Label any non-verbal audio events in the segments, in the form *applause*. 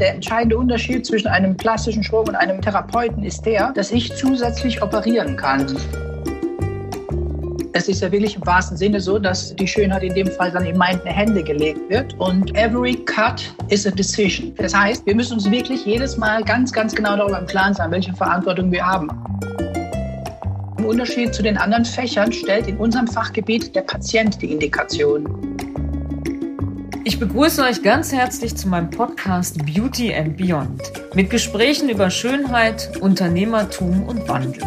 der entscheidende Unterschied zwischen einem plastischen Chirurgen und einem Therapeuten ist der, dass ich zusätzlich operieren kann. Es ist ja wirklich im wahrsten Sinne so, dass die Schönheit in dem Fall dann in meine Hände gelegt wird. Und every cut is a decision. Das heißt, wir müssen uns wirklich jedes Mal ganz, ganz genau darüber im Klaren sein, welche Verantwortung wir haben. Im Unterschied zu den anderen Fächern stellt in unserem Fachgebiet der Patient die Indikation. Ich begrüße euch ganz herzlich zu meinem Podcast Beauty and Beyond mit Gesprächen über Schönheit, Unternehmertum und Wandel.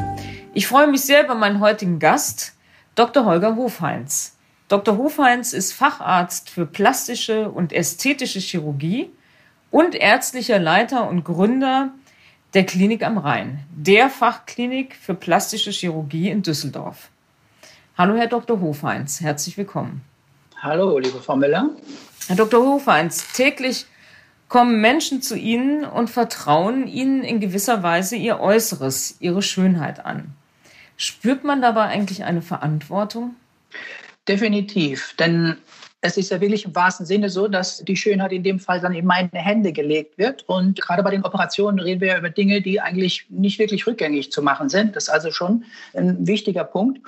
Ich freue mich sehr über meinen heutigen Gast, Dr. Holger Hofheinz. Dr. Hofheinz ist Facharzt für plastische und ästhetische Chirurgie und ärztlicher Leiter und Gründer der Klinik am Rhein, der Fachklinik für plastische Chirurgie in Düsseldorf. Hallo, Herr Dr. Hofheinz, herzlich willkommen. Hallo, liebe Frau Müller. Herr Dr. Hofheinz, täglich kommen Menschen zu Ihnen und vertrauen Ihnen in gewisser Weise ihr Äußeres, ihre Schönheit an. Spürt man dabei eigentlich eine Verantwortung? Definitiv, denn es ist ja wirklich im wahrsten Sinne so, dass die Schönheit in dem Fall dann in meine Hände gelegt wird. Und gerade bei den Operationen reden wir ja über Dinge, die eigentlich nicht wirklich rückgängig zu machen sind. Das ist also schon ein wichtiger Punkt.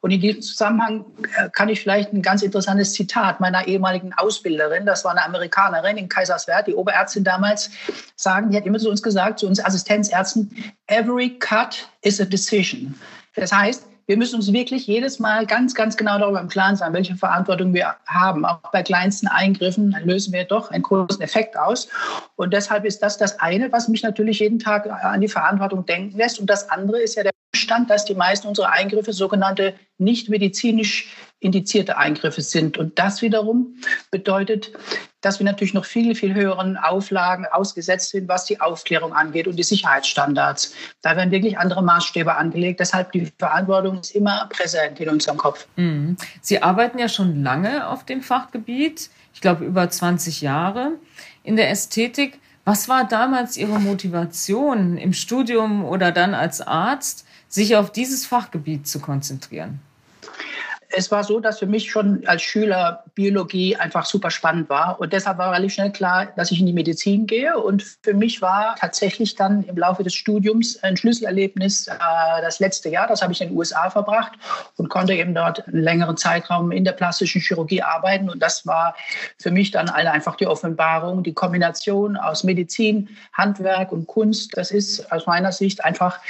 Und in diesem Zusammenhang äh, kann ich vielleicht ein ganz interessantes Zitat meiner ehemaligen Ausbilderin, das war eine Amerikanerin in Kaiserswerth, die Oberärztin damals, sagen, die hat immer zu uns gesagt, zu uns Assistenzärzten, every cut is a decision. Das heißt, wir müssen uns wirklich jedes Mal ganz, ganz genau darüber im Klaren sein, welche Verantwortung wir haben. Auch bei kleinsten Eingriffen lösen wir doch einen großen Effekt aus. Und deshalb ist das das eine, was mich natürlich jeden Tag an die Verantwortung denken lässt. Und das andere ist ja der Stand, dass die meisten unserer Eingriffe sogenannte nicht medizinisch indizierte Eingriffe sind. Und das wiederum bedeutet, dass wir natürlich noch viel, viel höheren Auflagen ausgesetzt sind, was die Aufklärung angeht und die Sicherheitsstandards. Da werden wirklich andere Maßstäbe angelegt. Deshalb die Verantwortung ist immer präsent in unserem Kopf. Mhm. Sie arbeiten ja schon lange auf dem Fachgebiet, ich glaube über 20 Jahre in der Ästhetik. Was war damals Ihre Motivation im Studium oder dann als Arzt, sich auf dieses Fachgebiet zu konzentrieren? Es war so, dass für mich schon als Schüler Biologie einfach super spannend war. Und deshalb war relativ schnell klar, dass ich in die Medizin gehe. Und für mich war tatsächlich dann im Laufe des Studiums ein Schlüsselerlebnis äh, das letzte Jahr. Das habe ich in den USA verbracht und konnte eben dort einen längeren Zeitraum in der plastischen Chirurgie arbeiten. Und das war für mich dann einfach die Offenbarung, die Kombination aus Medizin, Handwerk und Kunst. Das ist aus meiner Sicht einfach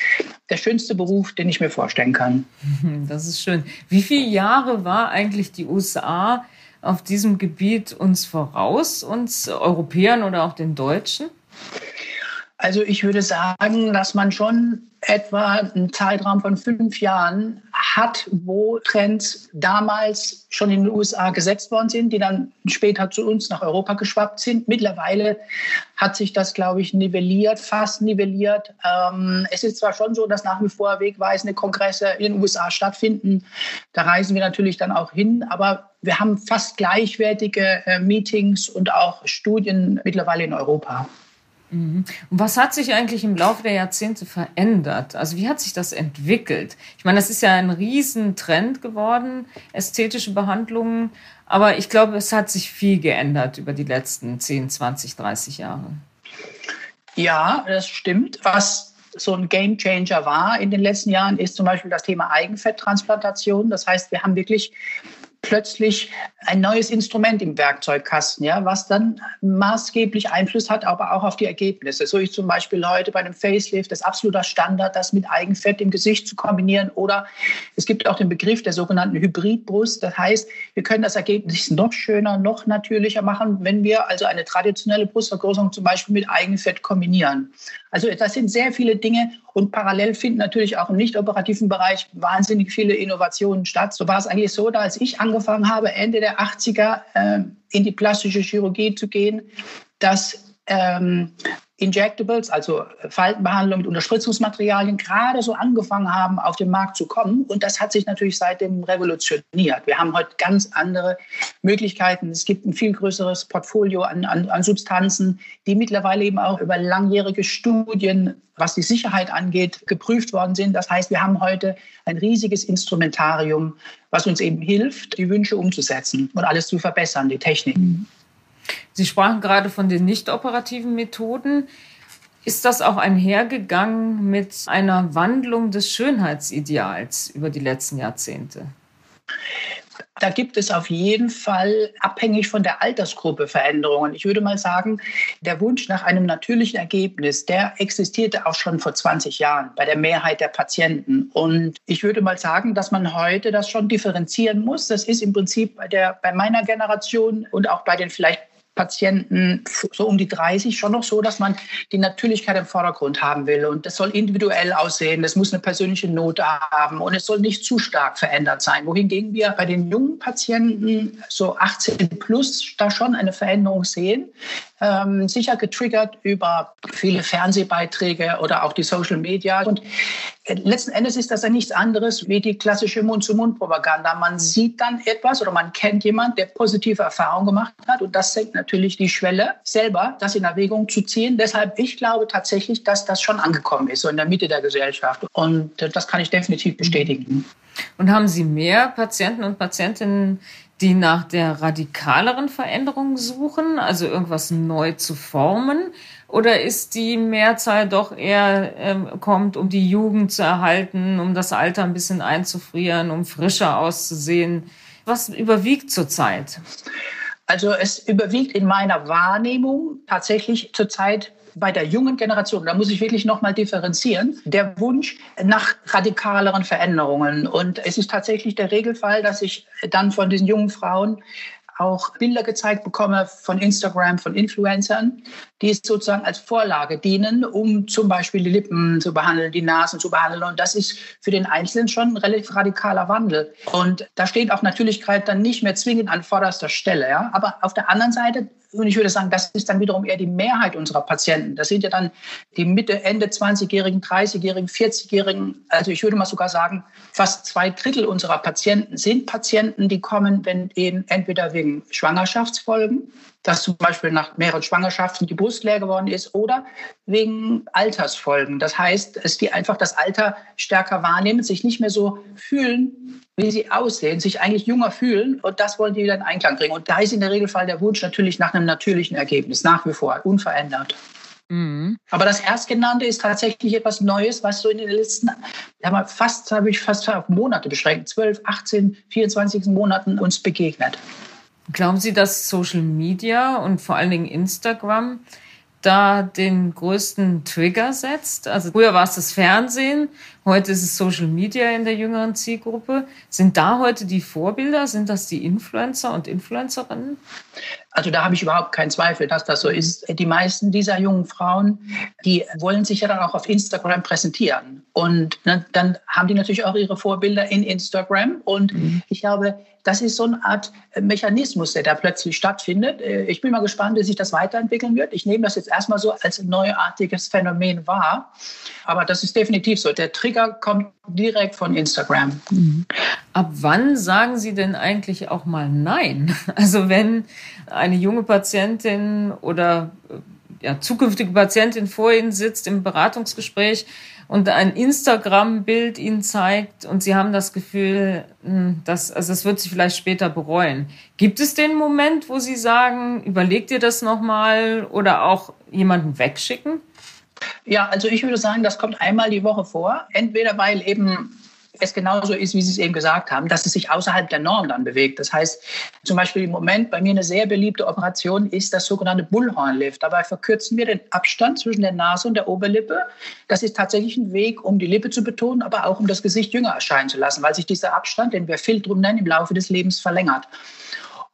der schönste Beruf, den ich mir vorstellen kann. *laughs* Das ist schön. Wie viele Jahre Jahre war eigentlich die USA auf diesem Gebiet uns voraus, uns Europäern oder auch den Deutschen? Also ich würde sagen, dass man schon etwa einen Zeitraum von fünf Jahren hat, wo Trends damals schon in den USA gesetzt worden sind, die dann später zu uns nach Europa geschwappt sind. Mittlerweile hat sich das, glaube ich, nivelliert, fast nivelliert. Ähm, es ist zwar schon so, dass nach wie vor wegweisende Kongresse in den USA stattfinden. Da reisen wir natürlich dann auch hin, aber wir haben fast gleichwertige äh, Meetings und auch Studien mittlerweile in Europa. Mhm. Und was hat sich eigentlich im Laufe der Jahrzehnte verändert? Also wie hat sich das entwickelt? Ich meine, das ist ja ein Riesentrend geworden, ästhetische Behandlungen. Aber ich glaube, es hat sich viel geändert über die letzten 10, 20, 30 Jahre. Ja, das stimmt. Was so ein Game Changer war in den letzten Jahren, ist zum Beispiel das Thema Eigenfetttransplantation. Das heißt, wir haben wirklich plötzlich ein neues Instrument im Werkzeugkasten, ja, was dann maßgeblich Einfluss hat, aber auch auf die Ergebnisse. So ist zum Beispiel heute bei einem Facelift das absoluter Standard, das mit Eigenfett im Gesicht zu kombinieren. Oder es gibt auch den Begriff der sogenannten Hybridbrust. Das heißt, wir können das Ergebnis noch schöner, noch natürlicher machen, wenn wir also eine traditionelle Brustvergrößerung zum Beispiel mit Eigenfett kombinieren. Also das sind sehr viele Dinge und parallel finden natürlich auch im nicht operativen Bereich wahnsinnig viele Innovationen statt. So war es eigentlich so, als ich angefangen habe, Ende der 80er äh, in die plastische Chirurgie zu gehen, dass ähm, Injectables, also Faltenbehandlung mit Unterspritzungsmaterialien, gerade so angefangen haben, auf den Markt zu kommen. Und das hat sich natürlich seitdem revolutioniert. Wir haben heute ganz andere Möglichkeiten. Es gibt ein viel größeres Portfolio an, an, an Substanzen, die mittlerweile eben auch über langjährige Studien, was die Sicherheit angeht, geprüft worden sind. Das heißt, wir haben heute ein riesiges Instrumentarium, was uns eben hilft, die Wünsche umzusetzen und alles zu verbessern, die Technik. Sie sprachen gerade von den nicht operativen Methoden. Ist das auch einhergegangen mit einer Wandlung des Schönheitsideals über die letzten Jahrzehnte? Da gibt es auf jeden Fall abhängig von der Altersgruppe Veränderungen. Ich würde mal sagen, der Wunsch nach einem natürlichen Ergebnis, der existierte auch schon vor 20 Jahren bei der Mehrheit der Patienten. Und ich würde mal sagen, dass man heute das schon differenzieren muss. Das ist im Prinzip bei, der, bei meiner Generation und auch bei den vielleicht Patienten so um die 30 schon noch so, dass man die Natürlichkeit im Vordergrund haben will. Und das soll individuell aussehen, das muss eine persönliche Note haben und es soll nicht zu stark verändert sein. Wohingegen wir bei den jungen Patienten so 18 plus da schon eine Veränderung sehen. Ähm, sicher getriggert über viele Fernsehbeiträge oder auch die Social Media. Und äh, letzten Endes ist das ja nichts anderes wie die klassische Mund-zu-Mund-Propaganda. Man sieht dann etwas oder man kennt jemanden, der positive Erfahrungen gemacht hat und das senkt natürlich die Schwelle, selber das in Erwägung zu ziehen. Deshalb, ich glaube tatsächlich, dass das schon angekommen ist, so in der Mitte der Gesellschaft. Und äh, das kann ich definitiv bestätigen. Und haben Sie mehr Patienten und Patientinnen, die nach der radikaleren Veränderung suchen, also irgendwas neu zu formen? Oder ist die Mehrzahl doch eher ähm, kommt, um die Jugend zu erhalten, um das Alter ein bisschen einzufrieren, um frischer auszusehen? Was überwiegt zurzeit? Also es überwiegt in meiner Wahrnehmung tatsächlich zurzeit bei der jungen Generation, da muss ich wirklich nochmal differenzieren, der Wunsch nach radikaleren Veränderungen. Und es ist tatsächlich der Regelfall, dass ich dann von diesen jungen Frauen auch Bilder gezeigt bekomme von Instagram, von Influencern, die sozusagen als Vorlage dienen, um zum Beispiel die Lippen zu behandeln, die Nasen zu behandeln. Und das ist für den Einzelnen schon ein relativ radikaler Wandel. Und da steht auch Natürlichkeit dann nicht mehr zwingend an vorderster Stelle. Ja? Aber auf der anderen Seite und ich würde sagen, das ist dann wiederum eher die Mehrheit unserer Patienten. Das sind ja dann die Mitte, Ende 20-Jährigen, 30-Jährigen, 40-Jährigen. Also ich würde mal sogar sagen, fast zwei Drittel unserer Patienten sind Patienten, die kommen, wenn eben entweder wegen Schwangerschaftsfolgen, dass zum Beispiel nach mehreren Schwangerschaften die Brust leer geworden ist oder wegen Altersfolgen. Das heißt, dass die einfach das Alter stärker wahrnehmen, sich nicht mehr so fühlen, wie sie aussehen, sich eigentlich jünger fühlen und das wollen die wieder in Einklang bringen. Und da ist in der Regelfall der Wunsch natürlich nach einem natürlichen Ergebnis, nach wie vor, unverändert. Mhm. Aber das Erstgenannte ist tatsächlich etwas Neues, was so in den letzten, ja, fast, habe ich fast auf Monate beschränkt, 12, 18, 24 Monaten uns begegnet. Glauben Sie, dass Social Media und vor allen Dingen Instagram da den größten Trigger setzt? Also früher war es das Fernsehen, heute ist es Social Media in der jüngeren Zielgruppe. Sind da heute die Vorbilder? Sind das die Influencer und Influencerinnen? Also da habe ich überhaupt keinen Zweifel, dass das so ist. Die meisten dieser jungen Frauen, die wollen sich ja dann auch auf Instagram präsentieren. Und dann haben die natürlich auch ihre Vorbilder in Instagram. Und mhm. ich glaube, das ist so eine Art Mechanismus, der da plötzlich stattfindet. Äh, ich bin mal gespannt, wie sich das weiterentwickeln wird. Ich nehme das jetzt erstmal so als neuartiges Phänomen wahr. Aber das ist definitiv so. Der Trigger kommt direkt von Instagram. Mhm. Ab wann sagen Sie denn eigentlich auch mal Nein? *laughs* Also wenn eine junge Patientin oder ja, zukünftige Patientin vor Ihnen sitzt im Beratungsgespräch und ein Instagram-Bild Ihnen zeigt und Sie haben das Gefühl, hm, dass, also das wird sich vielleicht später bereuen. Gibt es den Moment, wo Sie sagen, überlegt ihr das nochmal oder auch jemanden wegschicken? Ja, also ich würde sagen, das kommt einmal die Woche vor. Entweder weil eben es genauso ist, wie Sie es eben gesagt haben, dass es sich außerhalb der Norm dann bewegt. Das heißt, zum Beispiel im Moment bei mir eine sehr beliebte Operation ist das sogenannte Bullhornlift. Dabei verkürzen wir den Abstand zwischen der Nase und der Oberlippe. Das ist tatsächlich ein Weg, um die Lippe zu betonen, aber auch um das Gesicht jünger erscheinen zu lassen, weil sich dieser Abstand, den wir Filtrum nennen, im Laufe des Lebens verlängert.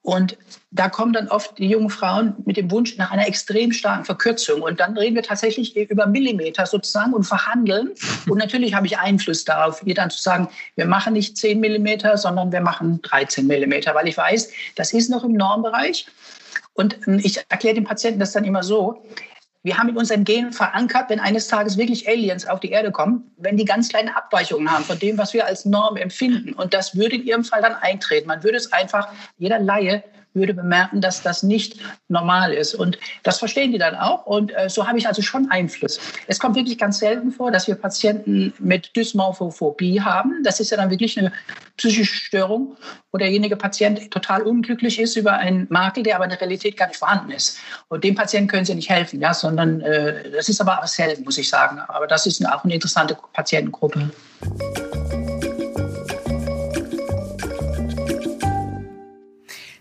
Und da kommen dann oft die jungen Frauen mit dem Wunsch nach einer extrem starken Verkürzung. Und dann reden wir tatsächlich über Millimeter sozusagen und verhandeln. *laughs* Und natürlich habe ich Einfluss darauf, ihr dann zu sagen, wir machen nicht 10 Millimeter, sondern wir machen 13 Millimeter, weil ich weiß, das ist noch im Normbereich. Und ähm, ich erkläre den Patienten das dann immer so, wir haben in unseren Genen verankert, wenn eines Tages wirklich Aliens auf die Erde kommen, wenn die ganz kleine Abweichungen haben von dem, was wir als Norm empfinden. Und das würde in ihrem Fall dann eintreten. Man würde es einfach, jeder Laie würde bemerken, dass das nicht normal ist. Und das verstehen die dann auch. Und äh, so habe ich also schon Einfluss. Es kommt wirklich ganz selten vor, dass wir Patienten mit Dysmorphophobie haben. Das ist ja dann wirklich eine psychische Störung, wo derjenige Patient total unglücklich ist über einen Makel, der aber in der Realität gar nicht vorhanden ist. Und dem Patienten können sie nicht helfen, ja, sondern äh, das ist aber selten, muss ich sagen. Aber das ist auch eine interessante Patientengruppe.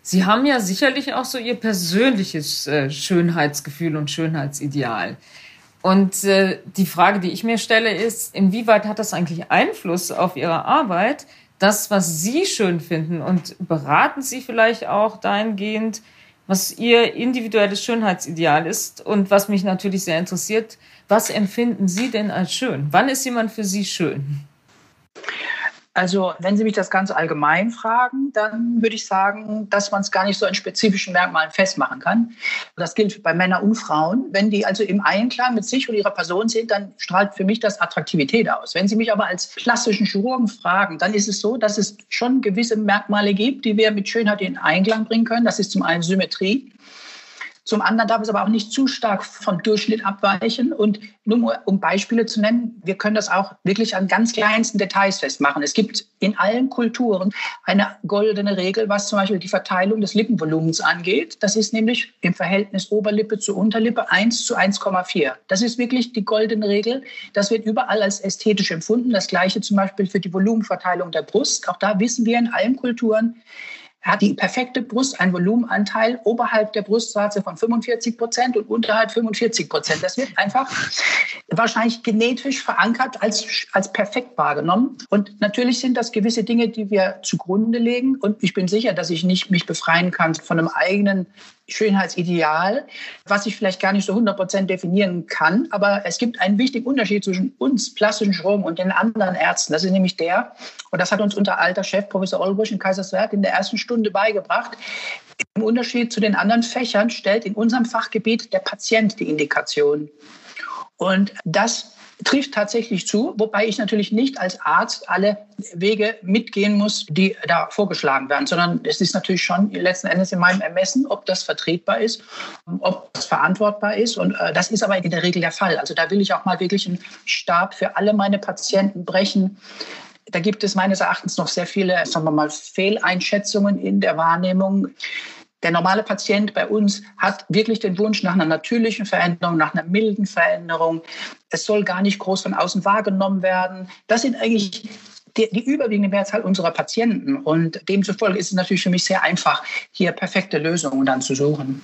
Sie haben ja sicherlich auch so Ihr persönliches äh, Schönheitsgefühl und Schönheitsideal. Und äh, die Frage, die ich mir stelle, ist, inwieweit hat das eigentlich Einfluss auf Ihre Arbeit, das, was Sie schön finden? Und beraten Sie vielleicht auch dahingehend, was Ihr individuelles Schönheitsideal ist? Und was mich natürlich sehr interessiert, was empfinden Sie denn als schön? Wann ist jemand für Sie schön? Also wenn Sie mich das ganz allgemein fragen, dann würde ich sagen, dass man es gar nicht so in spezifischen Merkmalen festmachen kann. Das gilt bei Männern und Frauen. Wenn die also im Einklang mit sich und ihrer Person sind, dann strahlt für mich das Attraktivität aus. Wenn Sie mich aber als klassischen Chirurgen fragen, dann ist es so, dass es schon gewisse Merkmale gibt, die wir mit Schönheit in Einklang bringen können. Das ist zum einen Symmetrie. Zum anderen darf es aber auch nicht zu stark von Durchschnitt abweichen. Und nur um Beispiele zu nennen, wir können das auch wirklich an ganz kleinsten Details festmachen. Es gibt in allen Kulturen eine goldene Regel, was zum Beispiel die Verteilung des Lippenvolumens angeht. Das ist nämlich im Verhältnis Oberlippe zu Unterlippe 1 zu 1,4. Das ist wirklich die goldene Regel. Das wird überall als ästhetisch empfunden. Das gleiche zum Beispiel für die Volumenverteilung der Brust. Auch da wissen wir in allen Kulturen, hat die perfekte Brust einen Volumenanteil oberhalb der Brustwarze von 45 Prozent und unterhalb 45 Prozent. Das wird einfach wahrscheinlich genetisch verankert als, als perfekt wahrgenommen. Und natürlich sind das gewisse Dinge, die wir zugrunde legen. Und ich bin sicher, dass ich nicht mich befreien kann von einem eigenen Schönheitsideal, was ich vielleicht gar nicht so 100 Prozent definieren kann. Aber es gibt einen wichtigen Unterschied zwischen uns plastischen Chirurgen und den anderen Ärzten. Das ist nämlich der, und das hat uns unser alter Chef, Professor Olbrich in Kaiserswerth, in der ersten Stunde beigebracht. Im Unterschied zu den anderen Fächern stellt in unserem Fachgebiet der Patient die Indikation. Und das trifft tatsächlich zu, wobei ich natürlich nicht als Arzt alle Wege mitgehen muss, die da vorgeschlagen werden, sondern es ist natürlich schon letzten Endes in meinem Ermessen, ob das vertretbar ist, ob das verantwortbar ist. Und äh, das ist aber in der Regel der Fall. Also da will ich auch mal wirklich einen Stab für alle meine Patienten brechen. Da gibt es meines Erachtens noch sehr viele, sagen wir mal, Fehleinschätzungen in der Wahrnehmung. Der normale Patient bei uns hat wirklich den Wunsch nach einer natürlichen Veränderung, nach einer milden Veränderung. Es soll gar nicht groß von außen wahrgenommen werden. Das sind eigentlich die, die, überwiegende Mehrzahl unserer Patienten. Und demzufolge ist es natürlich für mich sehr einfach, hier perfekte Lösungen dann zu suchen.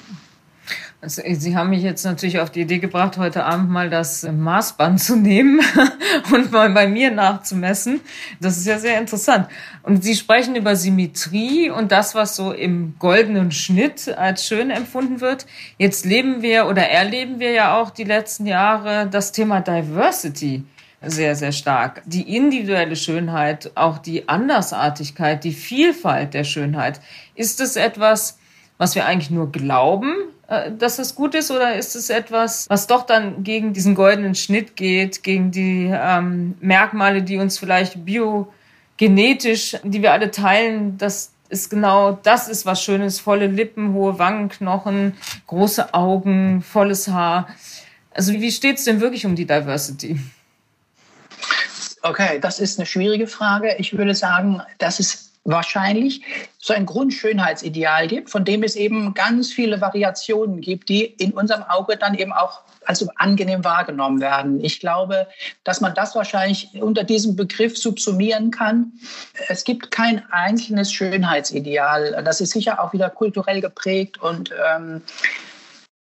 Also, Sie haben mich jetzt natürlich auf die Idee gebracht, heute Abend mal das Maßband zu nehmen *laughs* und mal bei mir nachzumessen. Das ist ja sehr interessant. Und Sie sprechen über Symmetrie und das, was so im goldenen Schnitt als schön empfunden wird. Jetzt leben wir oder erleben wir ja auch die letzten Jahre das Thema Diversity sehr, sehr stark. Die individuelle Schönheit, auch die Andersartigkeit, die Vielfalt der Schönheit. Ist es etwas, was wir eigentlich nur glauben, äh, dass es gut ist, oder ist es etwas, was doch dann gegen diesen goldenen Schnitt geht, gegen die ähm, Merkmale, die uns vielleicht biogenetisch, die wir alle teilen, dass ist genau das ist was Schönes, volle Lippen, hohe Wangenknochen, große Augen, volles Haar. Also wie steht es denn wirklich um die Diversity? Okay, das ist eine schwierige Frage. Ich würde sagen, dass es wahrscheinlich so ein Grundschönheitsideal gibt, von dem es eben ganz viele Variationen gibt, die in unserem Auge dann eben auch also angenehm wahrgenommen werden. Ich glaube, dass man das wahrscheinlich unter diesem Begriff subsumieren kann. Es gibt kein einzelnes Schönheitsideal. Das ist sicher auch wieder kulturell geprägt und ähm,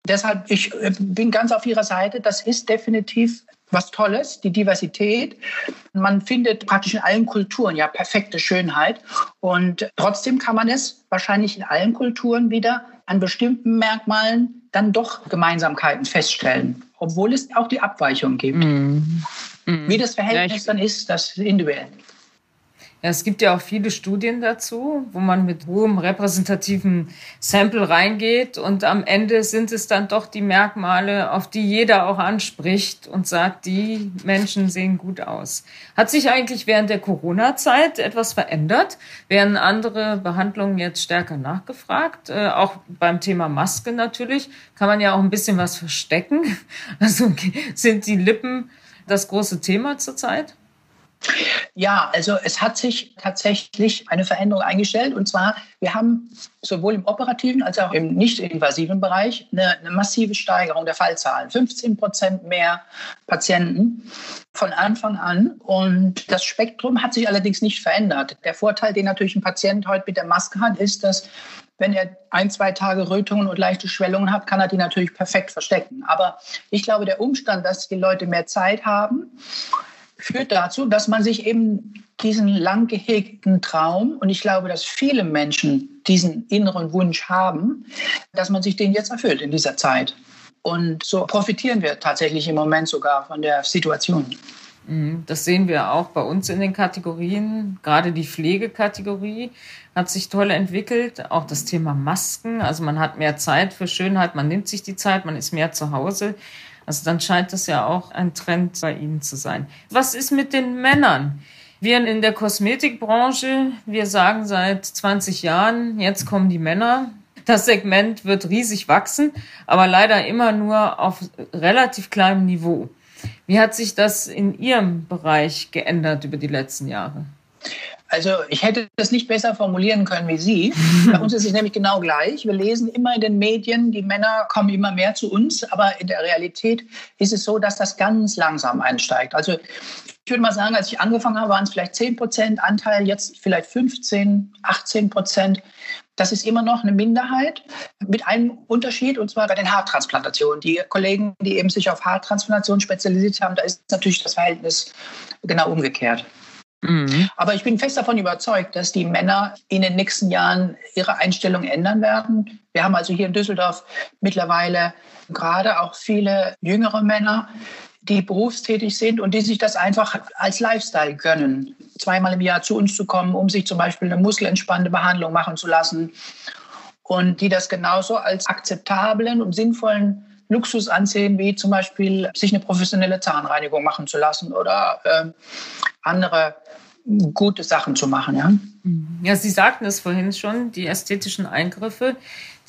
deshalb, ich äh, bin ganz auf Ihrer Seite. Das ist definitiv was Tolles, die Diversität. Man findet praktisch in allen Kulturen ja perfekte Schönheit. Und trotzdem kann man es wahrscheinlich in allen Kulturen wieder an bestimmten Merkmalen dann doch Gemeinsamkeiten feststellen, obwohl es auch die Abweichung gibt. Mm. Mm. Wie das Verhältnis ja, dann ist, das ist individuell. Es gibt ja auch viele Studien dazu, wo man mit hohem repräsentativen Sample reingeht und am Ende sind es dann doch die Merkmale, auf die jeder auch anspricht und sagt, die Menschen sehen gut aus. Hat sich eigentlich während der Corona-Zeit etwas verändert? Werden andere Behandlungen jetzt stärker nachgefragt? Äh, auch beim Thema Maske natürlich kann man ja auch ein bisschen was verstecken. *laughs* Also sind die Lippen das große Thema zurzeit? Ja, also es hat sich tatsächlich eine Veränderung eingestellt. Und zwar, wir haben sowohl im operativen als auch im nicht-invasiven Bereich eine, eine, massive Steigerung der Fallzahlen. 15 Prozent mehr Patienten von Anfang an. Und das Spektrum hat sich allerdings nicht verändert. Der Vorteil, den natürlich ein Patient heute mit der Maske hat, ist, dass wenn er ein, zwei Tage Rötungen und leichte Schwellungen hat, kann er die natürlich perfekt verstecken. Aber ich glaube, der Umstand, dass die Leute mehr Zeit haben, führt dazu, dass man sich eben diesen lang gehegten Traum, und ich glaube, dass viele Menschen diesen inneren Wunsch haben, dass man sich den jetzt erfüllt in dieser Zeit. Und so profitieren wir tatsächlich im Moment sogar von der Situation. Mhm, das sehen wir auch bei uns in den Kategorien. Gerade die Pflegekategorie hat sich toll entwickelt. Auch das Thema Masken. Also man hat mehr Zeit für Schönheit, man nimmt sich die Zeit, man ist mehr zu Hause. Also dann scheint das ja auch ein Trend bei Ihnen zu sein. Was ist mit den Männern? Wir in der Kosmetikbranche, wir sagen seit 20 Jahren, jetzt kommen die Männer. Das Segment wird riesig wachsen, aber leider immer nur auf relativ kleinem Niveau. Wie hat sich das in Ihrem Bereich geändert über die letzten Jahre? Also ich hätte das nicht besser formulieren können wie Sie. *laughs* Bei uns ist es nämlich genau gleich. Wir lesen immer in den Medien, die Männer kommen immer mehr zu uns, aber in der Realität ist es so, dass das ganz langsam einsteigt. Also ich würde mal sagen, als ich angefangen habe, waren es vielleicht 10 Prozent Anteil, jetzt vielleicht 15, 18 Prozent. Das ist immer noch eine Minderheit mit einem Unterschied, und zwar bei den Haartransplantationen. Die Kollegen, die eben sich auf Haartransplantation spezialisiert haben, da ist natürlich das Verhältnis genau umgekehrt. Mhm. Aber ich bin fest davon überzeugt, dass die Männer in den nächsten Jahren ihre Einstellung ändern werden. Wir haben also hier in Düsseldorf mittlerweile gerade auch viele jüngere Männer, die berufstätig sind und die sich das einfach als Lifestyle gönnen, zweimal im Jahr zu uns zu kommen, um sich zum Beispiel eine muskelentspannende Behandlung machen zu lassen und die das genauso als akzeptablen und sinnvollen Luxus ansehen, wie zum Beispiel sich eine professionelle Zahnreinigung machen zu lassen oder äh, andere gute Sachen zu machen. Ja? ja, Sie sagten es vorhin schon, die ästhetischen Eingriffe,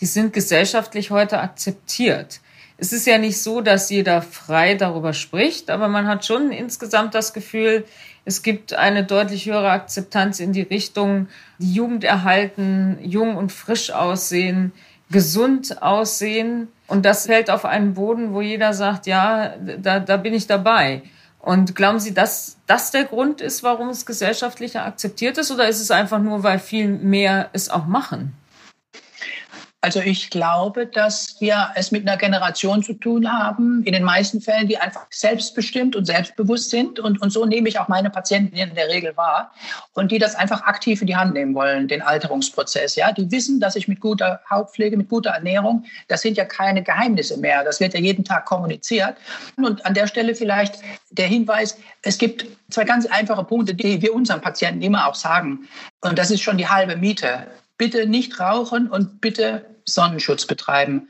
die sind gesellschaftlich heute akzeptiert. Es ist ja nicht so, dass jeder frei darüber spricht, aber man hat schon insgesamt das Gefühl, es gibt eine deutlich höhere Akzeptanz in die Richtung, die Jugend erhalten, jung und frisch aussehen, gesund aussehen. Und das fällt auf einen Boden, wo jeder sagt, ja, da, da bin ich dabei. Und glauben Sie, dass das der Grund ist, warum es gesellschaftlich akzeptiert ist? Oder ist es einfach nur, weil viel mehr es auch machen? Also ich glaube, dass wir es mit einer Generation zu tun haben, in den meisten Fällen, die einfach selbstbestimmt und selbstbewusst sind. Und, und so nehme ich auch meine Patienten in der Regel wahr. Und die das einfach aktiv in die Hand nehmen wollen, den Alterungsprozess. Ja, die wissen, dass ich mit guter Hautpflege, mit guter Ernährung, das sind ja keine Geheimnisse mehr. Das wird ja jeden Tag kommuniziert. Und an der Stelle vielleicht der Hinweis, es gibt zwei ganz einfache Punkte, die wir unseren Patienten immer auch sagen. Und das ist schon die halbe Miete bitte nicht rauchen und bitte Sonnenschutz betreiben.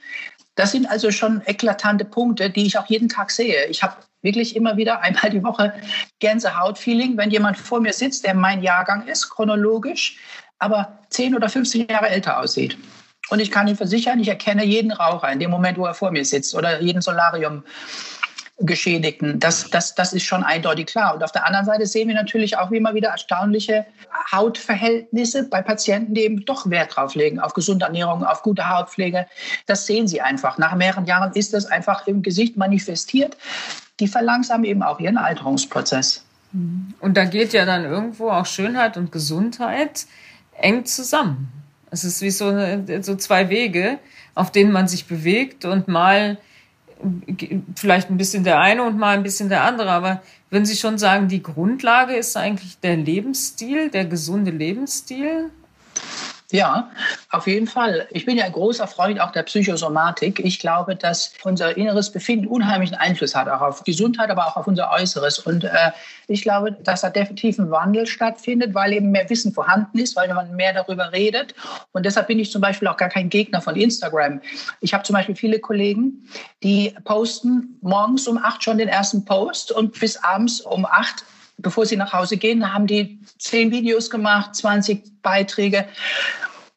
Das sind also schon eklatante Punkte, die ich auch jeden Tag sehe. Ich habe wirklich immer wieder einmal die Woche Gänsehaut-Feeling, wenn jemand vor mir sitzt, der mein Jahrgang ist, chronologisch, aber 10 oder 15 Jahre älter aussieht. Und ich kann Ihnen versichern, ich erkenne jeden Raucher in dem Moment, wo er vor mir sitzt oder jeden Solarium Geschädigten. Das, das, das ist schon eindeutig klar. Und auf der anderen Seite sehen wir natürlich auch immer wieder erstaunliche Hautverhältnisse bei Patienten, die eben doch Wert drauf legen, auf gesunde Ernährung, auf gute Hautpflege. Das sehen sie einfach. Nach mehreren Jahren ist das einfach im Gesicht manifestiert. Die verlangsamen eben auch ihren Alterungsprozess. Und da geht ja dann irgendwo auch Schönheit und Gesundheit eng zusammen. Es ist wie so, so zwei Wege, auf denen man sich bewegt und mal vielleicht ein bisschen der eine und mal ein bisschen der andere, aber würden Sie schon sagen, die Grundlage ist eigentlich der Lebensstil, der gesunde Lebensstil? Ja, auf jeden Fall. Ich bin ja ein großer Freund auch der Psychosomatik. Ich glaube, dass unser inneres Befinden unheimlichen Einfluss hat, auch auf Gesundheit, aber auch auf unser Äußeres. Und äh, ich glaube, dass da definitiv ein Wandel stattfindet, weil eben mehr Wissen vorhanden ist, weil man mehr darüber redet. Und deshalb bin ich zum Beispiel auch gar kein Gegner von Instagram. Ich habe zum Beispiel viele Kollegen, die posten morgens um acht schon den ersten Post und bis abends um acht bevor sie nach Hause gehen, haben die zehn Videos gemacht, 20 Beiträge.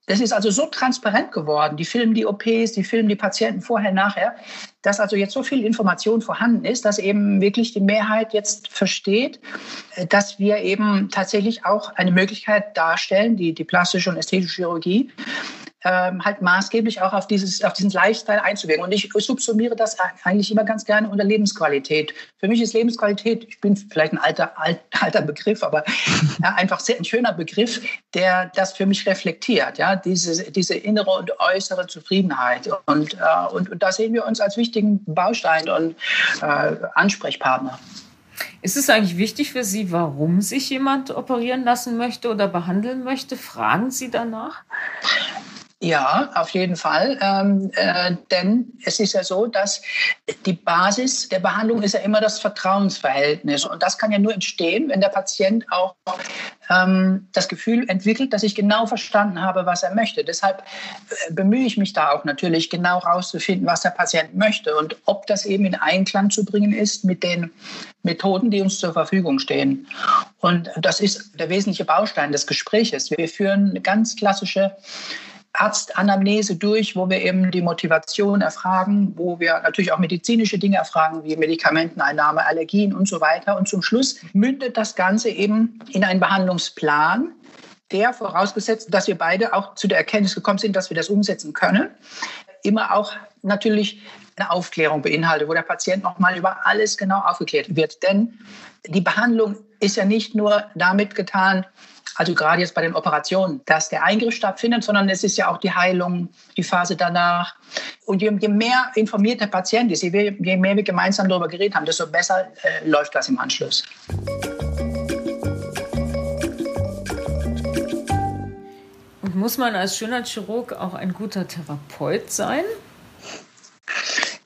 Das ist also so transparent geworden. Die filmen die OPs, die filmen die Patienten vorher, nachher, dass also jetzt so viel Information vorhanden ist, dass eben wirklich die Mehrheit jetzt versteht, dass wir eben tatsächlich auch eine Möglichkeit darstellen, die, die plastische und ästhetische Chirurgie, ähm, halt maßgeblich auch auf, dieses, auf diesen Lifestyle einzuwirken. Und ich subsumiere das eigentlich immer ganz gerne unter Lebensqualität. Für mich ist Lebensqualität, ich bin vielleicht ein alter, alt, *laughs* alter Begriff, aber ja, einfach sehr ein schöner Begriff, der das für mich reflektiert, ja, diese, diese innere und äußere Zufriedenheit. Und, äh, und, und da sehen wir uns als wichtigen Baustein und äh, Ansprechpartner. Ist es eigentlich wichtig für Sie, warum sich jemand operieren lassen möchte oder behandeln möchte? Fragen Sie danach? Ja, auf jeden Fall. Ähm, äh, denn es ist ja so, dass die Basis der Behandlung ist ja immer das Vertrauensverhältnis. Und das kann ja nur entstehen, wenn der Patient auch ähm, das Gefühl entwickelt, dass ich genau verstanden habe, was er möchte. Deshalb äh, bemühe ich mich da auch natürlich genau herauszufinden, was der Patient möchte und ob das eben in Einklang zu bringen ist mit den Methoden, die uns zur Verfügung stehen. Und das ist der wesentliche Baustein des Gespräches. Wir führen eine ganz klassische Arztanamnese durch, wo wir eben die Motivation erfragen, wo wir natürlich auch medizinische Dinge erfragen, wie Medikamenteneinnahme, Allergien und so weiter. Und zum Schluss mündet das Ganze eben in einen Behandlungsplan, der vorausgesetzt, dass wir beide auch zu der Erkenntnis gekommen sind, dass wir das umsetzen können, immer auch natürlich eine Aufklärung beinhaltet, wo der Patient nochmal über alles genau aufgeklärt wird. Denn die Behandlung ist ja nicht nur damit getan, also gerade jetzt bei den Operationen, dass der Eingriff stattfindet, sondern es ist ja auch die Heilung, die Phase danach. Und je, mehr informiert der Patient ist, je, je, mehr wir gemeinsam darüber geredet haben, desto besser äh, läuft das im Anschluss. Und muss man als Schönheitschirurg auch ein guter Therapeut sein?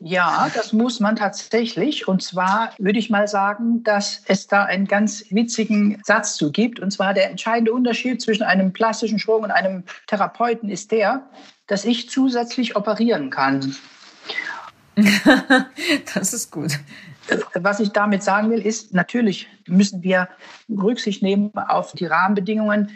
Ja, das muss man tatsächlich. Und zwar würde ich mal sagen, dass es da einen ganz witzigen Satz zu gibt. Und zwar der entscheidende Unterschied zwischen einem plastischen Chirurgen und einem Therapeuten ist der, dass ich zusätzlich operieren kann. *laughs* das ist gut. Was ich damit sagen will, ist, natürlich müssen wir Rücksicht nehmen auf die Rahmenbedingungen.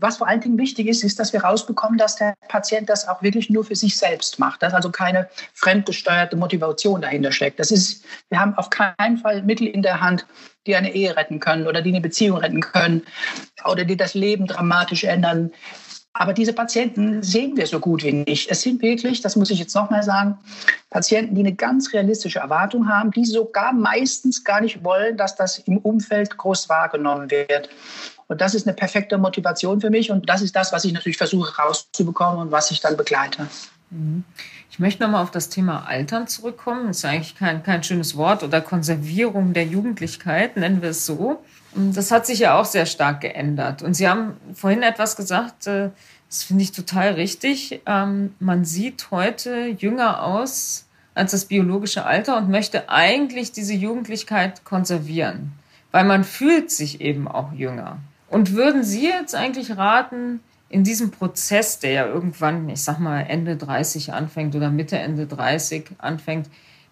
Was vor allen Dingen wichtig ist, ist, dass wir rausbekommen, dass der Patient das auch wirklich nur für sich selbst macht, dass also keine fremdgesteuerte Motivation dahinter steckt. Das ist, wir haben auf keinen Fall Mittel in der Hand, die eine Ehe retten können oder die eine Beziehung retten können oder die das Leben dramatisch ändern. Aber diese Patienten sehen wir so gut wie nicht. Es sind wirklich, das muss ich jetzt nochmal sagen, Patienten, die eine ganz realistische Erwartung haben, die sogar meistens gar nicht wollen, dass das im Umfeld groß wahrgenommen wird. Und das ist eine perfekte Motivation für mich. Und das ist das, was ich natürlich versuche rauszubekommen und was ich dann begleite. Mhm. Ich möchte nochmal auf das Thema Altern zurückkommen. Das ist eigentlich kein, kein schönes Wort oder Konservierung der Jugendlichkeit, nennen wir es so. Das hat sich ja auch sehr stark geändert. Und Sie haben vorhin etwas gesagt, äh, das finde ich total richtig. Ähm, man sieht heute jünger aus als das biologische Alter und möchte eigentlich diese Jugendlichkeit konservieren, weil man fühlt sich eben auch jünger. Und würden Sie jetzt eigentlich raten, in diesem Prozess, der ja irgendwann, ich sag mal, Ende 30 anfängt oder Mitte, Ende 30 anfängt,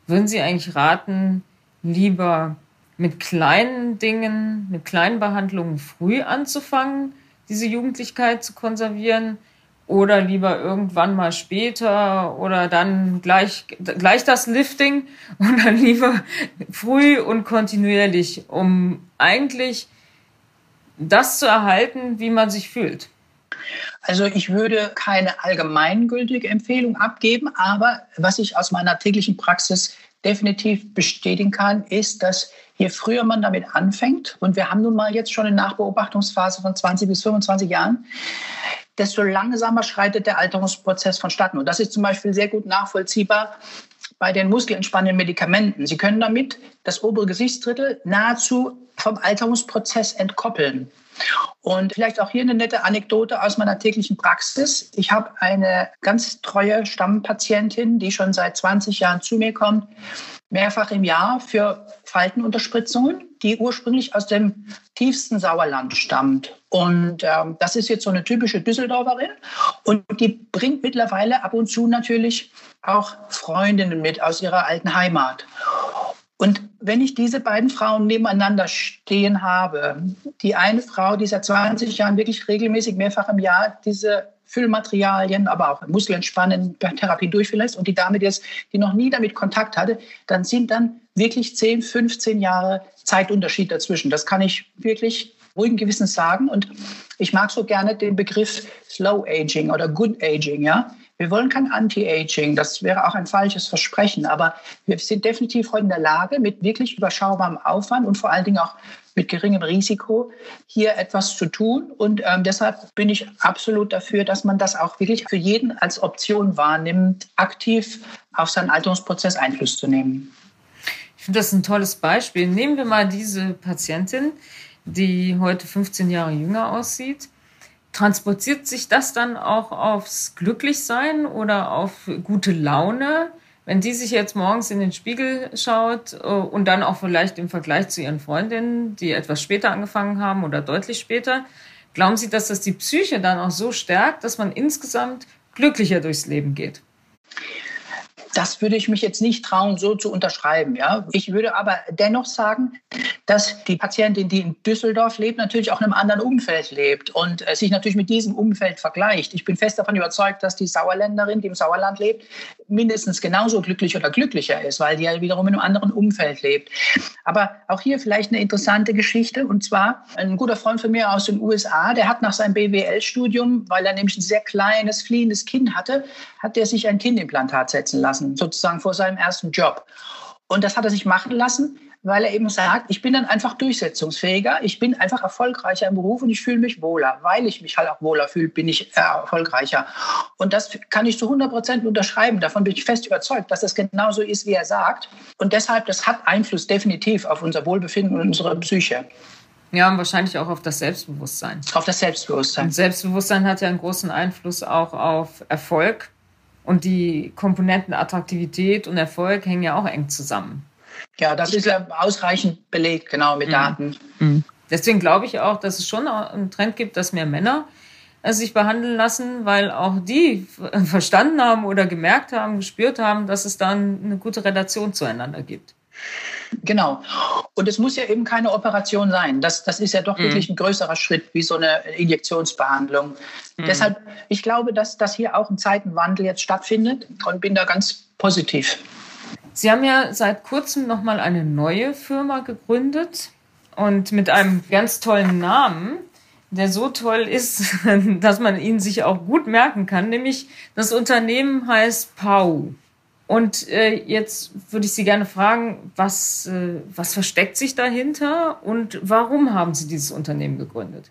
würden Sie eigentlich raten, lieber mit kleinen Dingen, mit kleinen Behandlungen früh anzufangen, diese Jugendlichkeit zu konservieren oder lieber irgendwann mal später oder dann gleich, gleich das Lifting *laughs* oder lieber früh und kontinuierlich, um eigentlich das zu erhalten, wie man sich fühlt. Also ich würde keine allgemeingültige Empfehlung abgeben, aber was ich aus meiner täglichen Praxis definitiv bestätigen kann, ist, dass je früher man damit anfängt, und wir haben nun mal jetzt schon eine Nachbeobachtungsphase von 20 bis 25 Jahren, desto langsamer schreitet der Alterungsprozess vonstatten. Und das ist zum Beispiel sehr gut nachvollziehbar bei den muskelentspannenden Medikamenten. Sie können damit das obere Gesichtsdrittel nahezu vom Alterungsprozess entkoppeln. Und vielleicht auch hier eine nette Anekdote aus meiner täglichen Praxis. Ich habe eine ganz treue Stammpatientin, die schon seit 20 Jahren zu mir kommt, mehrfach im Jahr für Faltenunterspritzungen, die ursprünglich aus dem tiefsten Sauerland stammt. Und ähm, das ist jetzt so eine typische Düsseldorferin. Und die bringt mittlerweile ab und zu natürlich auch Freundinnen mit aus ihrer alten Heimat. Und wenn ich diese beiden Frauen nebeneinander stehen habe, die eine Frau, die seit 20 Jahren wirklich regelmäßig mehrfach im Jahr diese Füllmaterialien, aber auch Muskelentspannen, Therapie durchführen lässt und die Dame, die, jetzt, die noch nie damit Kontakt hatte, dann sind dann wirklich 10, 15 Jahre Zeitunterschied dazwischen. Das kann ich wirklich ruhigen Gewissens sagen. Und ich mag so gerne den Begriff Slow Aging oder Good Aging. Ja? Wir wollen kein Anti-Aging, das wäre auch ein falsches Versprechen, aber wir sind definitiv heute in der Lage, mit wirklich überschaubarem Aufwand und vor allen Dingen auch mit geringem Risiko hier etwas zu tun. Und ähm, deshalb bin ich absolut dafür, dass man das auch wirklich für jeden als Option wahrnimmt, aktiv auf seinen Alterungsprozess Einfluss zu nehmen. Ich finde das ein tolles Beispiel. Nehmen wir mal diese Patientin, die heute 15 Jahre jünger aussieht transportiert sich das dann auch aufs Glücklichsein oder auf gute Laune? Wenn die sich jetzt morgens in den Spiegel schaut äh, und dann auch vielleicht im Vergleich zu ihren Freundinnen, die etwas später angefangen haben oder deutlich später, glauben Sie, dass das die Psyche dann auch so stärkt, dass man insgesamt glücklicher durchs Leben geht? Das würde ich mich jetzt nicht trauen, so zu unterschreiben. Ja? Ich würde aber dennoch sagen, dass die Patientin, die in Düsseldorf lebt, natürlich auch in einem anderen Umfeld lebt und äh, sich natürlich mit diesem Umfeld vergleicht. Ich bin fest davon überzeugt, dass die Sauerländerin, die im Sauerland lebt, mindestens genauso glücklich oder glücklicher ist, weil die ja wiederum in einem anderen Umfeld lebt. Aber auch hier vielleicht eine interessante Geschichte. Und zwar ein guter Freund von mir aus den USA, der hat nach seinem BWL-Studium, weil er nämlich ein sehr kleines, fliehendes Kind hatte, hat er sich ein Kindimplantat setzen lassen, sozusagen vor seinem ersten Job. Und das hat er sich machen lassen, weil er eben sagt, ich bin dann einfach durchsetzungsfähiger, ich bin einfach erfolgreicher im Beruf und ich fühle mich wohler. Weil ich mich halt auch wohler fühle, bin ich erfolgreicher. Und das kann ich zu 100 Prozent unterschreiben. Davon bin ich fest überzeugt, dass das genauso ist, wie er sagt. Und deshalb, das hat Einfluss definitiv auf unser Wohlbefinden und unsere Psyche. Ja, und wahrscheinlich auch auf das Selbstbewusstsein. Auf das Selbstbewusstsein. Und Selbstbewusstsein hat ja einen großen Einfluss auch auf Erfolg. Und die Komponenten Attraktivität und Erfolg hängen ja auch eng zusammen. Ja, das ist ja ausreichend belegt, genau, mit mhm. Daten. Mhm. Deswegen glaube ich auch, dass es schon einen Trend gibt, dass mehr Männer äh, sich behandeln lassen, weil auch die *laughs* verstanden haben oder gemerkt haben, gespürt haben, dass es dann eine gute Relation zueinander gibt. Genau. Und es muss ja eben keine Operation sein. Das, das ist ja doch mhm. wirklich ein größerer Schritt wie so eine Injektionsbehandlung. Mhm. Deshalb, ich glaube, dass, dass hier auch ein Zeitenwandel jetzt stattfindet und bin da ganz positiv. Sie haben ja seit kurzem nochmal eine neue Firma gegründet und mit einem ganz tollen Namen, der so toll ist, *laughs* dass man ihn sich auch gut merken kann, nämlich das Unternehmen heißt Pau. Und äh, jetzt würde ich Sie gerne fragen, was, äh, was versteckt sich dahinter und warum haben Sie dieses Unternehmen gegründet?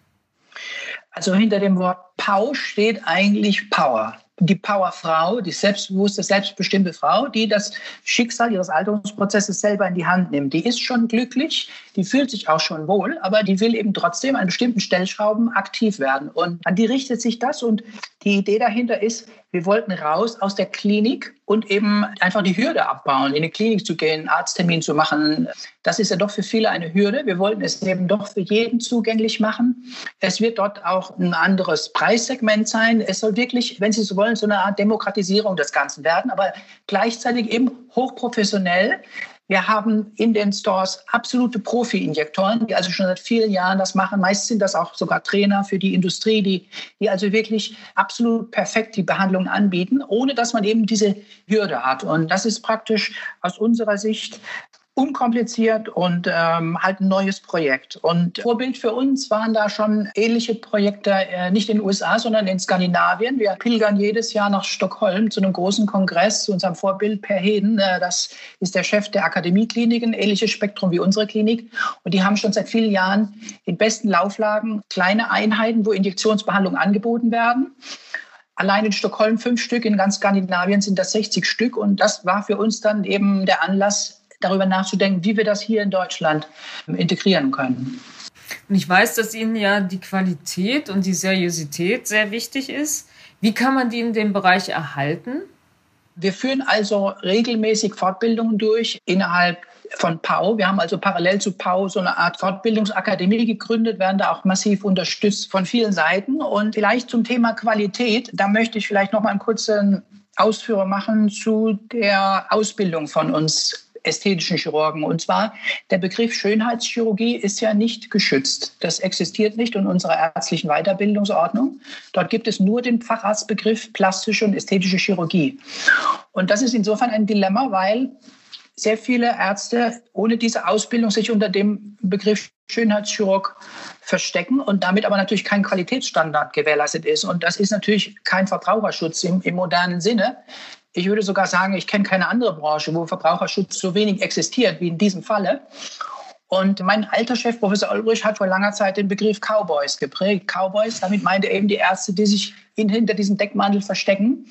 Also hinter dem Wort Pau steht eigentlich Power die Powerfrau, die selbstbewusste, selbstbestimmte Frau, die das Schicksal ihres Alterungsprozesses selber in die Hand nimmt. Die ist schon glücklich, die fühlt sich auch schon wohl, aber die will eben trotzdem an bestimmten Stellschrauben aktiv werden. Und an die richtet sich das. Und die Idee dahinter ist, wir wollten raus aus der Klinik und eben einfach die Hürde abbauen, in die Klinik zu gehen, einen Arzttermin zu machen. Das ist ja doch für viele eine Hürde. Wir wollten es eben doch für jeden zugänglich machen. Es wird dort auch ein anderes Preissegment sein. Es soll wirklich, wenn Sie so wollen, so eine Art Demokratisierung des Ganzen werden, aber gleichzeitig eben hochprofessionell wir haben in den Stores absolute Profi-Injektoren, die also schon seit vielen Jahren das machen. Meist sind das auch sogar Trainer für die Industrie, die, die also wirklich absolut perfekt die Behandlung anbieten, ohne dass man eben diese Hürde hat. Und das ist praktisch aus unserer Sicht unkompliziert und ähm, halt ein neues Projekt. Und Vorbild für uns waren da schon ähnliche Projekte, äh, nicht in den USA, sondern in Skandinavien. Wir pilgern jedes Jahr nach Stockholm zu einem großen Kongress, zu unserem Vorbild Per Heden. Äh, das ist der Chef der Akademiekliniken, ähnliches Spektrum wie unsere Klinik. Und die haben schon seit vielen Jahren in besten Lauflagen kleine Einheiten, wo Injektionsbehandlungen angeboten werden. Allein in Stockholm fünf Stück, in ganz Skandinavien sind das 60 Stück. Und das war für uns dann eben der Anlass, darüber nachzudenken, wie wir das hier in Deutschland integrieren können. Und ich weiß, dass Ihnen ja die Qualität und die Seriosität sehr wichtig ist. Wie kann man die in dem Bereich erhalten? Wir führen also regelmäßig Fortbildungen durch innerhalb von PAU. Wir haben also parallel zu PAU so eine Art Fortbildungsakademie gegründet, werden da auch massiv unterstützt von vielen Seiten. Und vielleicht zum Thema Qualität, da möchte ich vielleicht noch mal einen kurzen Ausführer machen zu der Ausbildung von uns ästhetischen Chirurgen. Und zwar der Begriff Schönheitschirurgie ist ja nicht geschützt. Das existiert nicht in unserer ärztlichen Weiterbildungsordnung. Dort gibt es nur den Facharztbegriff plastische und ästhetische Chirurgie. Und das ist insofern ein Dilemma, weil sehr viele Ärzte ohne diese Ausbildung sich unter dem Begriff Schönheitschirurg verstecken und damit aber natürlich kein Qualitätsstandard gewährleistet ist. Und das ist natürlich kein Verbraucherschutz im, im modernen Sinne. Ich würde sogar sagen, ich kenne keine andere Branche, wo Verbraucherschutz so wenig existiert wie in diesem Falle. Und mein alter Chef, Professor Ulbrich, hat vor langer Zeit den Begriff Cowboys geprägt. Cowboys, damit meinte er eben die Ärzte, die sich hinter diesem Deckmantel verstecken.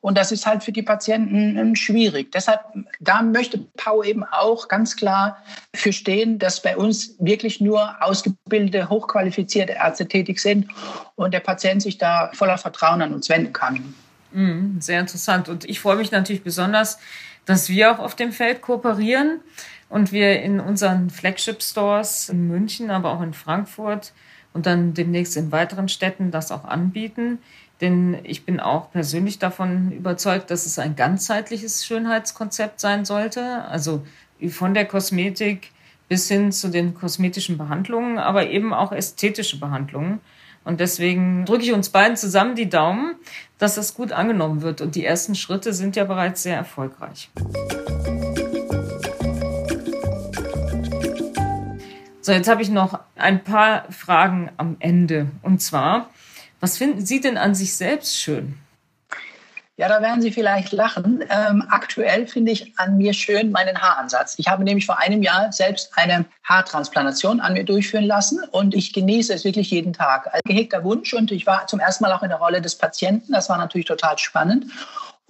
Und das ist halt für die Patienten ähm, schwierig. Deshalb, da möchte Pau eben auch ganz klar für stehen, dass bei uns wirklich nur ausgebildete, hochqualifizierte Ärzte tätig sind und der Patient sich da voller Vertrauen an uns wenden kann. Mhm, sehr interessant. Und ich freue mich natürlich besonders, dass wir auch auf dem Feld kooperieren und wir in unseren Flagship-Stores in München, aber auch in Frankfurt und dann demnächst in weiteren Städten das auch anbieten. Denn ich bin auch persönlich davon überzeugt, dass es ein ganzheitliches Schönheitskonzept sein sollte. Also von der Kosmetik bis hin zu den kosmetischen Behandlungen, aber eben auch ästhetische Behandlungen. Und deswegen drücke ich uns beiden zusammen die Daumen, dass das gut angenommen wird. Und die ersten Schritte sind ja bereits sehr erfolgreich. So, jetzt habe ich noch ein paar Fragen am Ende. Und zwar, was finden Sie denn an sich selbst schön? Ja, da werden Sie vielleicht lachen. Ähm, aktuell finde ich an mir schön meinen Haaransatz. Ich habe nämlich vor einem Jahr selbst eine Haartransplantation an mir durchführen lassen und ich genieße es wirklich jeden Tag. Ein gehegter Wunsch und ich war zum ersten Mal auch in der Rolle des Patienten. Das war natürlich total spannend.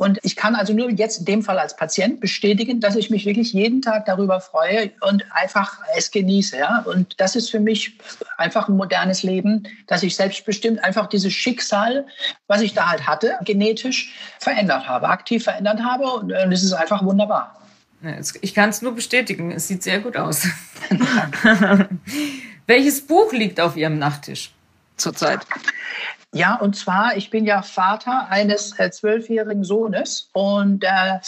Und ich kann also nur jetzt in dem Fall als Patient bestätigen, dass ich mich wirklich jeden Tag darüber freue und einfach es genieße. Ja? Und das ist für mich einfach ein modernes Leben, dass ich selbstbestimmt einfach dieses Schicksal, was ich da halt hatte, genetisch verändert habe, aktiv verändert habe. Und es ist einfach wunderbar. Ich kann es nur bestätigen. Es sieht sehr gut aus. *laughs* Welches Buch liegt auf Ihrem Nachttisch zurzeit? Ja, und zwar, ich bin ja Vater eines äh, zwölfjährigen Sohnes und äh,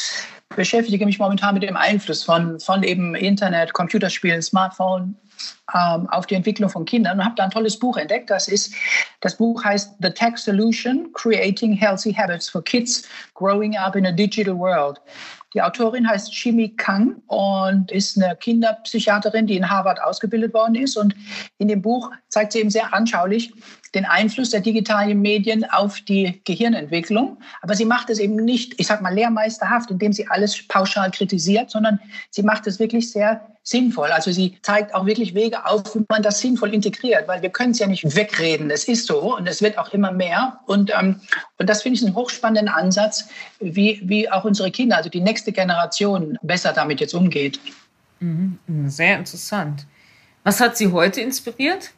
beschäftige mich momentan mit dem Einfluss von, von eben Internet, Computerspielen, Smartphone ähm, auf die Entwicklung von Kindern und habe da ein tolles Buch entdeckt. Das ist, das Buch heißt The Tech Solution, Creating Healthy Habits for Kids Growing Up in a Digital World. Die Autorin heißt Shimi Kang und ist eine Kinderpsychiaterin, die in Harvard ausgebildet worden ist. Und in dem Buch zeigt sie eben sehr anschaulich den Einfluss der digitalen Medien auf die Gehirnentwicklung. Aber sie macht es eben nicht, ich sag mal, lehrmeisterhaft, indem sie alles pauschal kritisiert, sondern sie macht es wirklich sehr sinnvoll. Also sie zeigt auch wirklich Wege auf, wie man das sinnvoll integriert, weil wir können es ja nicht wegreden. Es ist so und es wird auch immer mehr. Und, ähm, und das finde ich einen hochspannenden Ansatz, wie, wie auch unsere Kinder, also die nächste Generation, besser damit jetzt umgeht. Mhm. Sehr interessant. Was hat Sie heute inspiriert?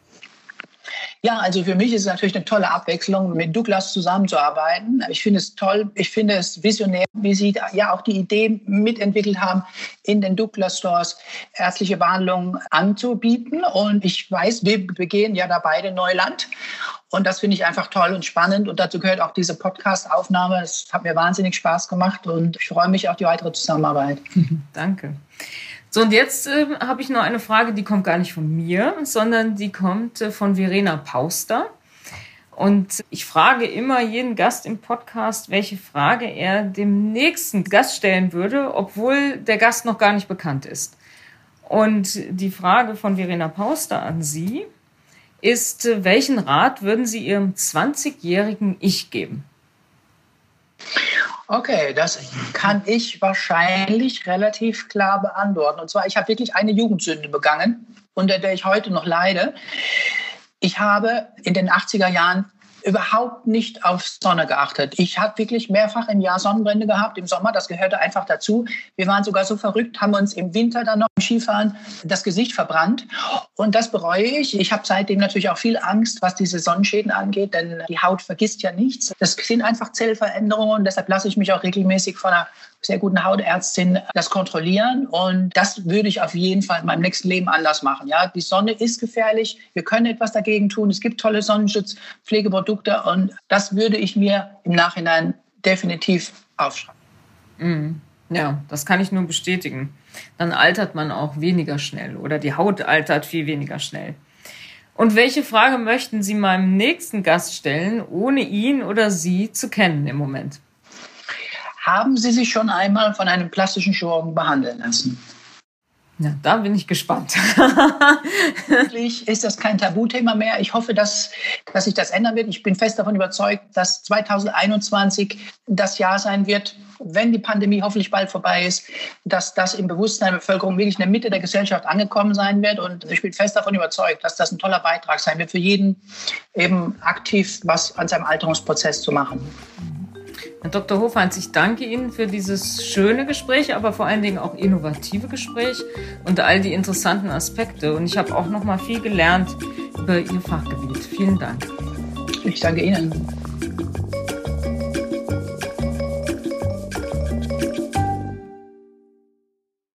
Ja, also für mich ist es natürlich eine tolle Abwechslung, mit Douglas zusammenzuarbeiten. Ich finde es toll, ich finde es visionär, wie Sie ja auch die Idee mitentwickelt haben, in den Douglas Stores ärztliche Behandlungen anzubieten. Und ich weiß, wir begehen ja da beide Neuland. Und das finde ich einfach toll und spannend. Und dazu gehört auch diese Podcast-Aufnahme. Es hat mir wahnsinnig Spaß gemacht und ich freue mich auf die weitere Zusammenarbeit. *laughs* Danke. So, und jetzt äh, habe ich noch eine Frage, die kommt gar nicht von mir, sondern die kommt äh, von Verena Pauster. Und ich frage immer jeden Gast im Podcast, welche Frage er dem nächsten Gast stellen würde, obwohl der Gast noch gar nicht bekannt ist. Und die Frage von Verena Pauster an Sie ist, äh, welchen Rat würden Sie Ihrem 20-jährigen Ich geben? Okay, das kann ich wahrscheinlich relativ klar beantworten. Und zwar, ich habe wirklich eine Jugendsünde begangen, unter der ich heute noch leide. Ich habe in den 80er Jahren überhaupt nicht auf Sonne geachtet. Ich habe wirklich mehrfach im Jahr Sonnenbrände gehabt im Sommer. Das gehörte einfach dazu. Wir waren sogar so verrückt, haben uns im Winter dann noch im Skifahren das Gesicht verbrannt. Und das bereue ich. Ich habe seitdem natürlich auch viel Angst, was diese Sonnenschäden angeht, denn die Haut vergisst ja nichts. Das sind einfach Zellveränderungen deshalb lasse ich mich auch regelmäßig von einer sehr guten Hautärztin das kontrollieren. Und das würde ich auf jeden Fall in meinem nächsten Leben anders machen. Ja, die Sonne ist gefährlich. Wir können etwas dagegen tun. Es gibt tolle Sonnenschutzpflegeprodukte und das würde ich mir im Nachhinein definitiv aufschreiben. Mhm. Ja, das kann ich nur bestätigen. Dann altert man auch weniger schnell oder die Haut altert viel weniger schnell. Und welche Frage möchten Sie meinem nächsten Gast stellen, ohne ihn oder sie zu kennen im Moment? Haben Sie sich schon einmal von einem plastischen Chirurgen behandeln lassen? Ja, da bin ich gespannt. *laughs* Wirklich ist das kein Tabuthema mehr. Ich hoffe, dass, dass sich das ändern wird. Ich bin fest davon überzeugt, dass 2021 das Jahr sein wird, wenn die Pandemie hoffentlich bald vorbei ist, dass das im Bewusstsein der Bevölkerung wirklich in der Mitte der Gesellschaft angekommen sein wird. Und ich bin fest davon überzeugt, dass das ein toller Beitrag sein wird für jeden, eben aktiv was an seinem Alterungsprozess zu machen. Herr Dr. Hofheinz, ich danke Ihnen für dieses schöne Gespräch, aber vor allen Dingen auch innovative Gespräch und all die interessanten Aspekte. Und ich habe auch noch mal viel gelernt über Ihr Fachgebiet. Vielen Dank. Ich danke Ihnen.